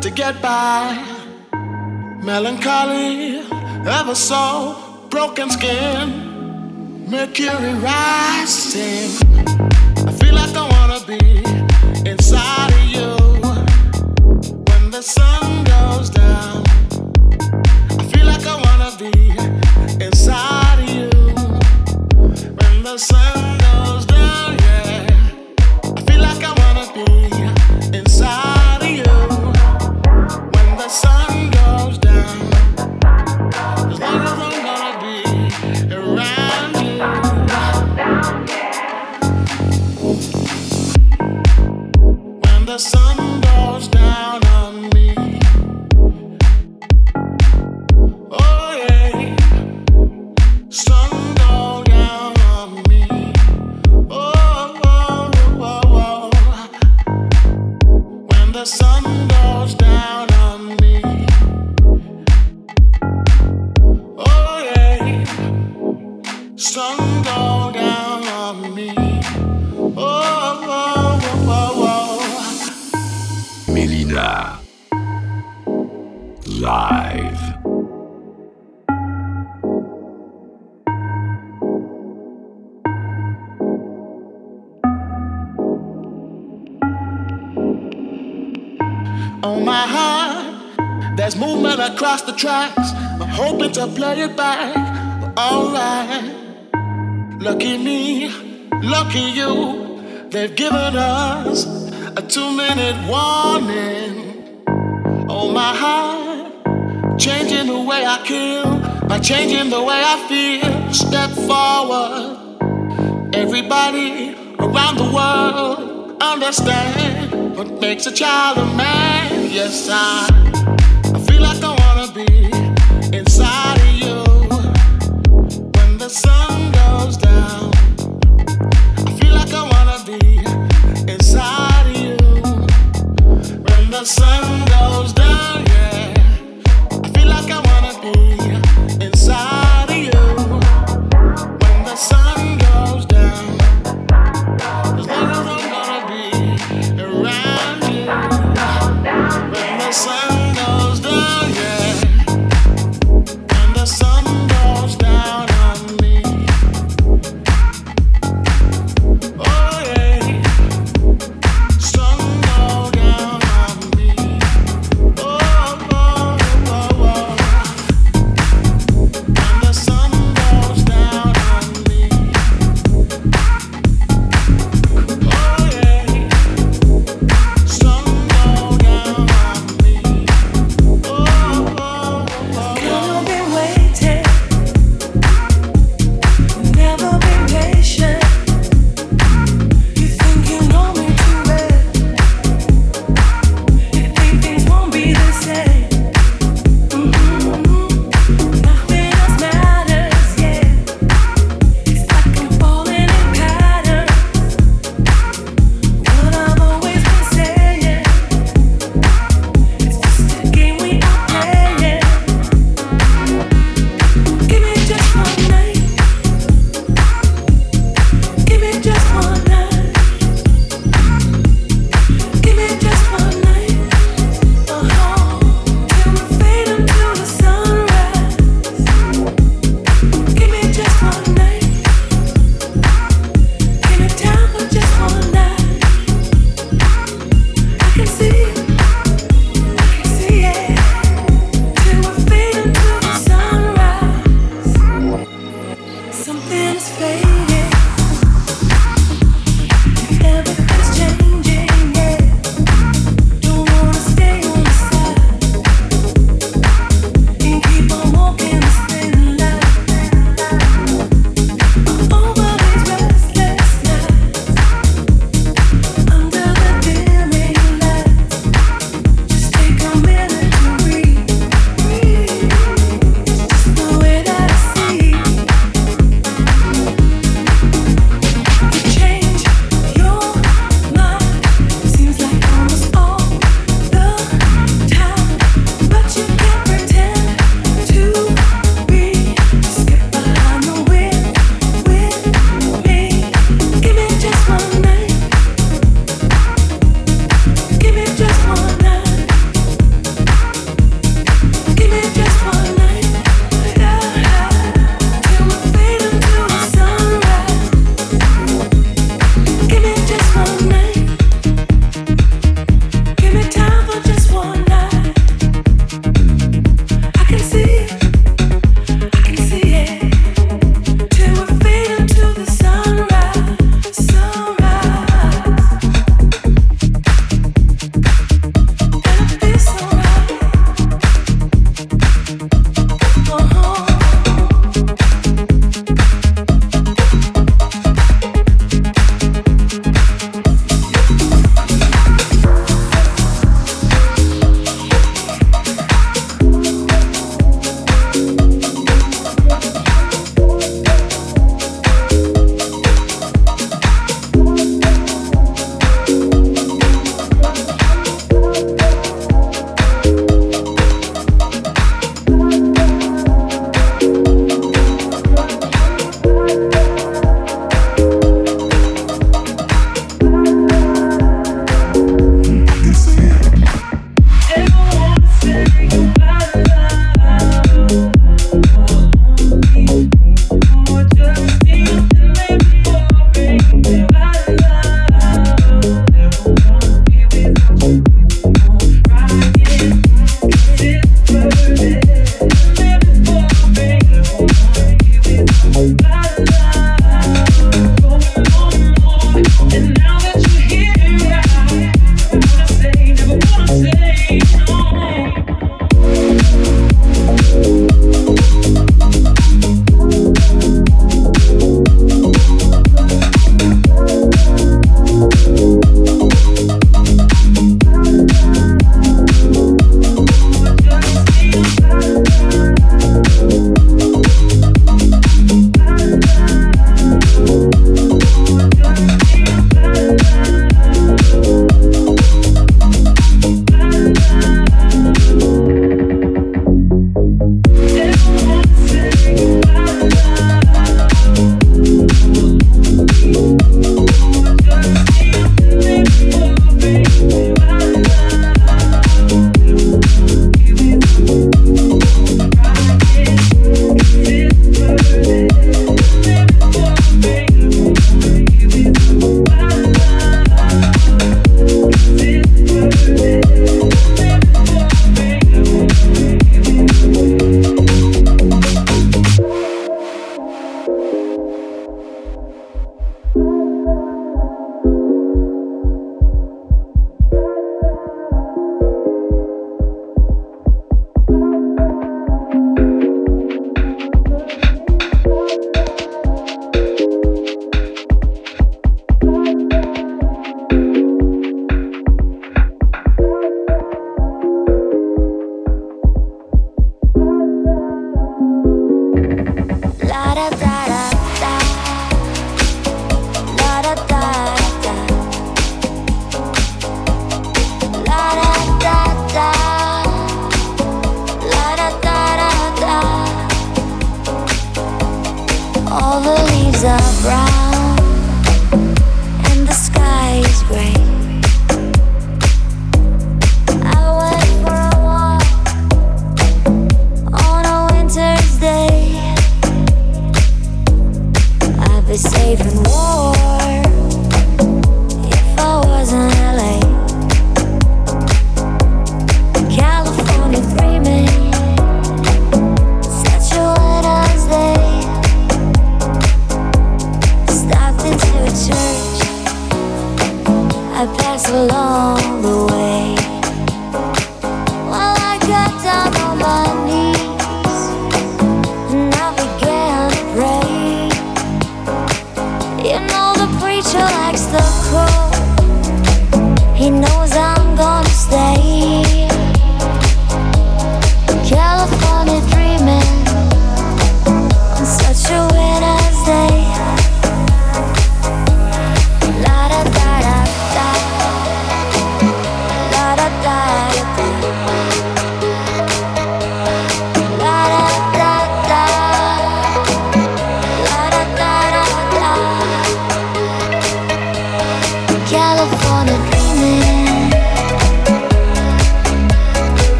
to get by. Melancholy, ever so broken skin, mercury rising. I feel like I wanna be inside of you when the sun goes down. I feel like I wanna be inside of you when the sun. Tracks. I'm hoping to play it back. alright. Lucky me, lucky you. They've given us a two minute warning. Oh, my heart, changing the way I kill by changing the way I feel. Step forward. Everybody around the world understand what makes a child a man. Yes, I.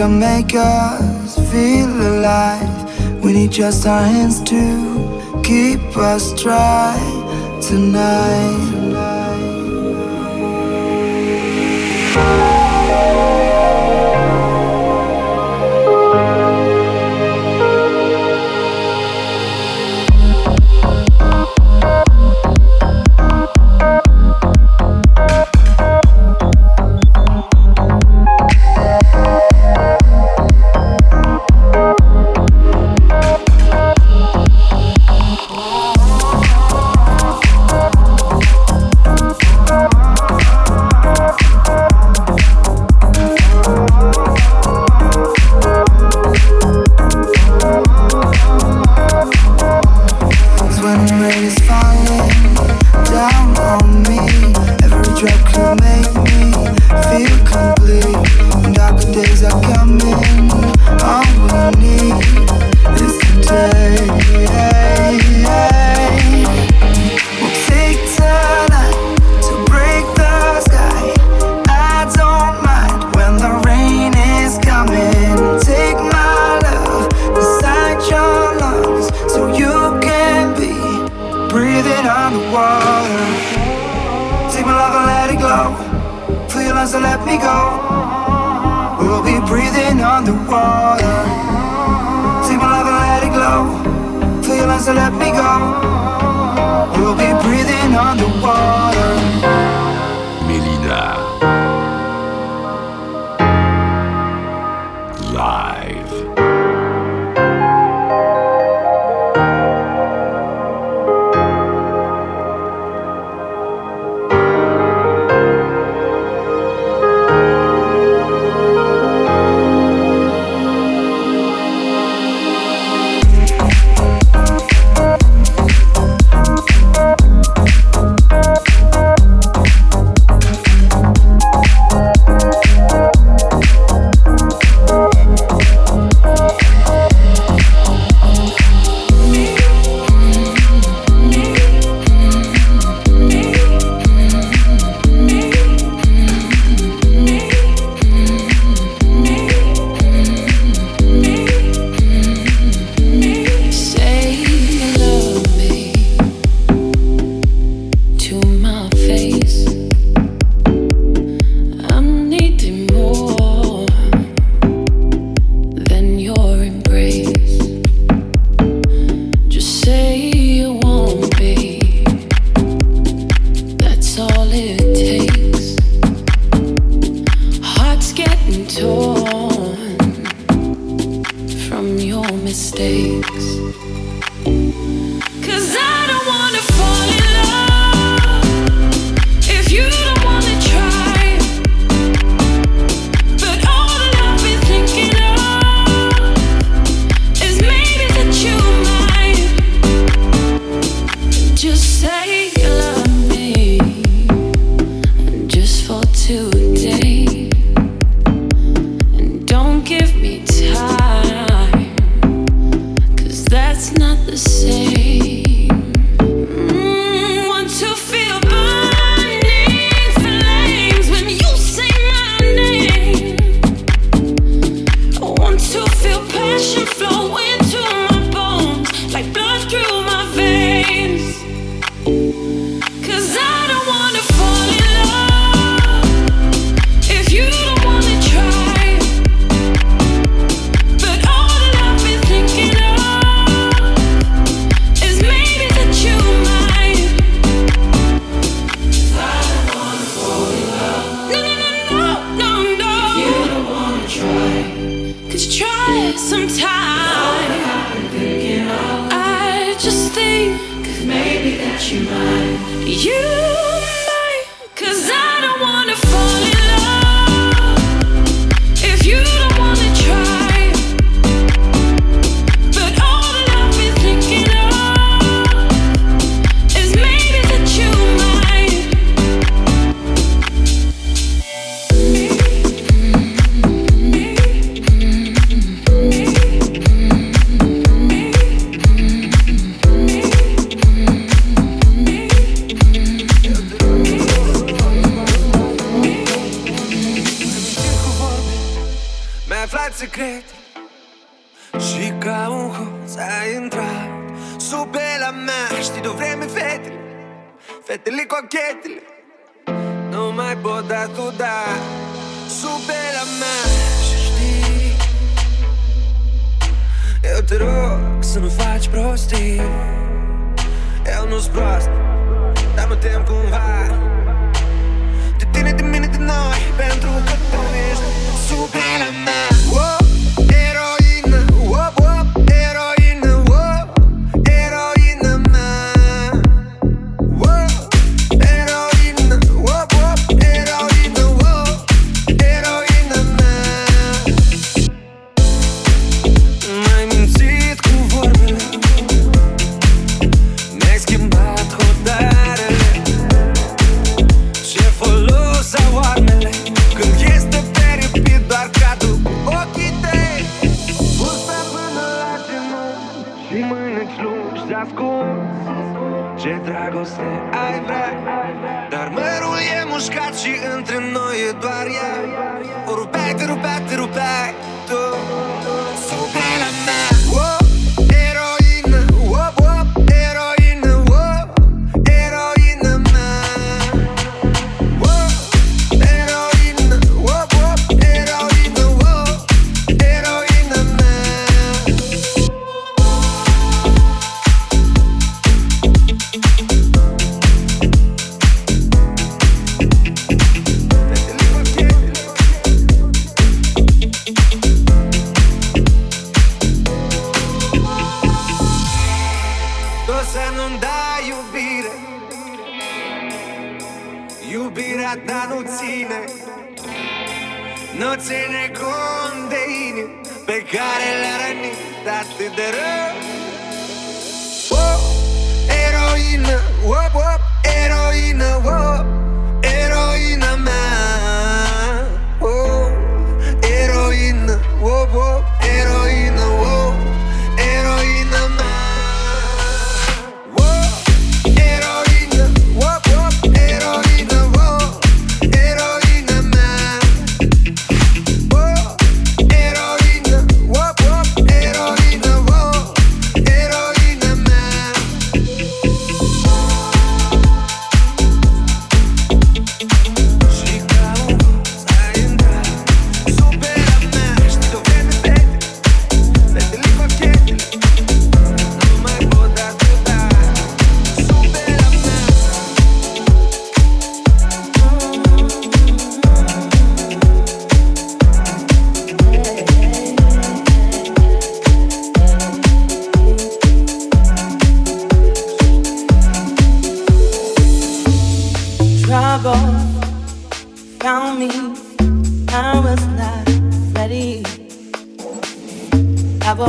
to make us feel alive. We need just our hands to keep us dry tonight.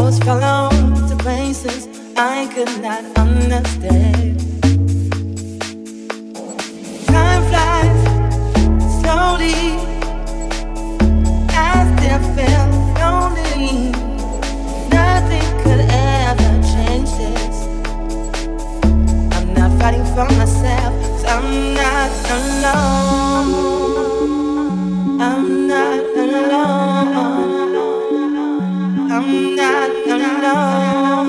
always follow to places I could not understand. Time flies slowly lonely. Nothing could ever change this. I'm not fighting for myself, I'm not alone. I'm not alone not alone.